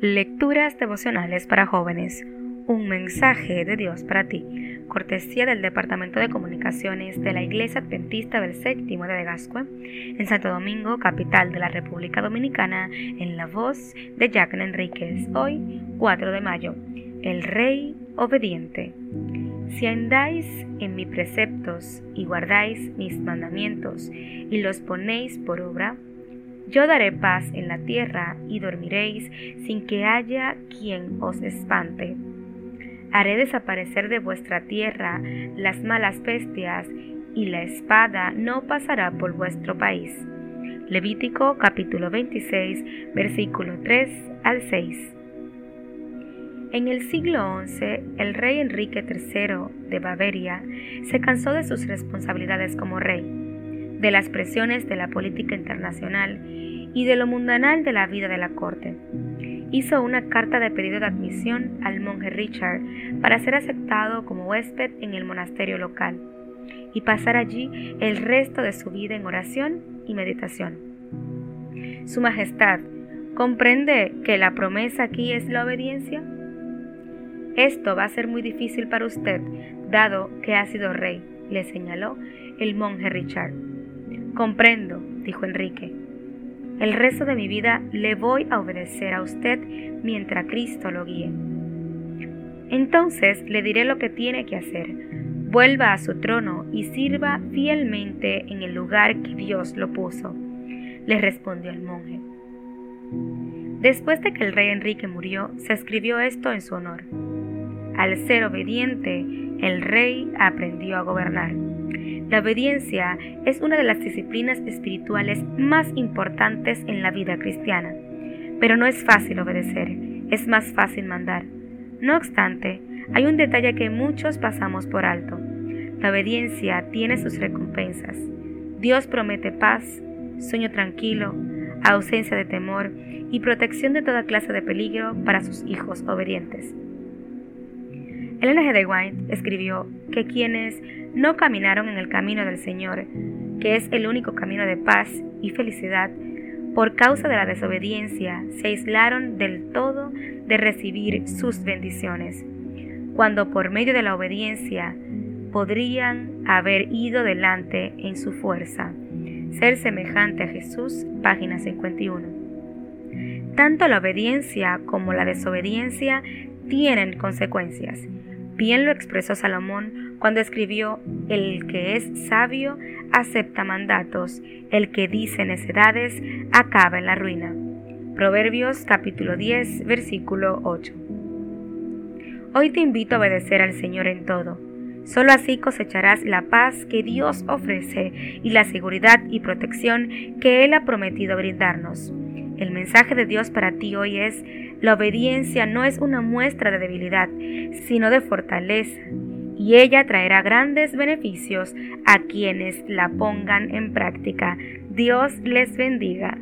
Lecturas devocionales para jóvenes. Un mensaje de Dios para ti. Cortesía del Departamento de Comunicaciones de la Iglesia Adventista del Séptimo de Gascue, en Santo Domingo, capital de la República Dominicana, en la voz de Jacqueline Enríquez. Hoy, 4 de mayo. El Rey Obediente. Si andáis en mis preceptos y guardáis mis mandamientos y los ponéis por obra, yo daré paz en la tierra y dormiréis sin que haya quien os espante. Haré desaparecer de vuestra tierra las malas bestias y la espada no pasará por vuestro país. Levítico capítulo 26 versículo 3 al 6. En el siglo XI, el rey Enrique III de Bavaria se cansó de sus responsabilidades como rey de las presiones de la política internacional y de lo mundanal de la vida de la corte. Hizo una carta de pedido de admisión al monje Richard para ser aceptado como huésped en el monasterio local y pasar allí el resto de su vida en oración y meditación. Su Majestad, ¿comprende que la promesa aquí es la obediencia? Esto va a ser muy difícil para usted, dado que ha sido rey, le señaló el monje Richard. Comprendo, dijo Enrique. El resto de mi vida le voy a obedecer a usted mientras Cristo lo guíe. Entonces le diré lo que tiene que hacer. Vuelva a su trono y sirva fielmente en el lugar que Dios lo puso, le respondió el monje. Después de que el rey Enrique murió, se escribió esto en su honor. Al ser obediente, el rey aprendió a gobernar. La obediencia es una de las disciplinas espirituales más importantes en la vida cristiana, pero no es fácil obedecer, es más fácil mandar. No obstante, hay un detalle que muchos pasamos por alto. La obediencia tiene sus recompensas. Dios promete paz, sueño tranquilo, ausencia de temor y protección de toda clase de peligro para sus hijos obedientes. Elena G. de White escribió que quienes no caminaron en el camino del Señor, que es el único camino de paz y felicidad, por causa de la desobediencia, se aislaron del todo de recibir sus bendiciones, cuando por medio de la obediencia podrían haber ido delante en su fuerza. Ser semejante a Jesús, página 51. Tanto la obediencia como la desobediencia tienen consecuencias. Bien lo expresó Salomón cuando escribió, El que es sabio acepta mandatos, el que dice necedades acaba en la ruina. Proverbios capítulo 10, versículo 8. Hoy te invito a obedecer al Señor en todo. Solo así cosecharás la paz que Dios ofrece y la seguridad y protección que Él ha prometido brindarnos. El mensaje de Dios para ti hoy es, la obediencia no es una muestra de debilidad, sino de fortaleza, y ella traerá grandes beneficios a quienes la pongan en práctica. Dios les bendiga.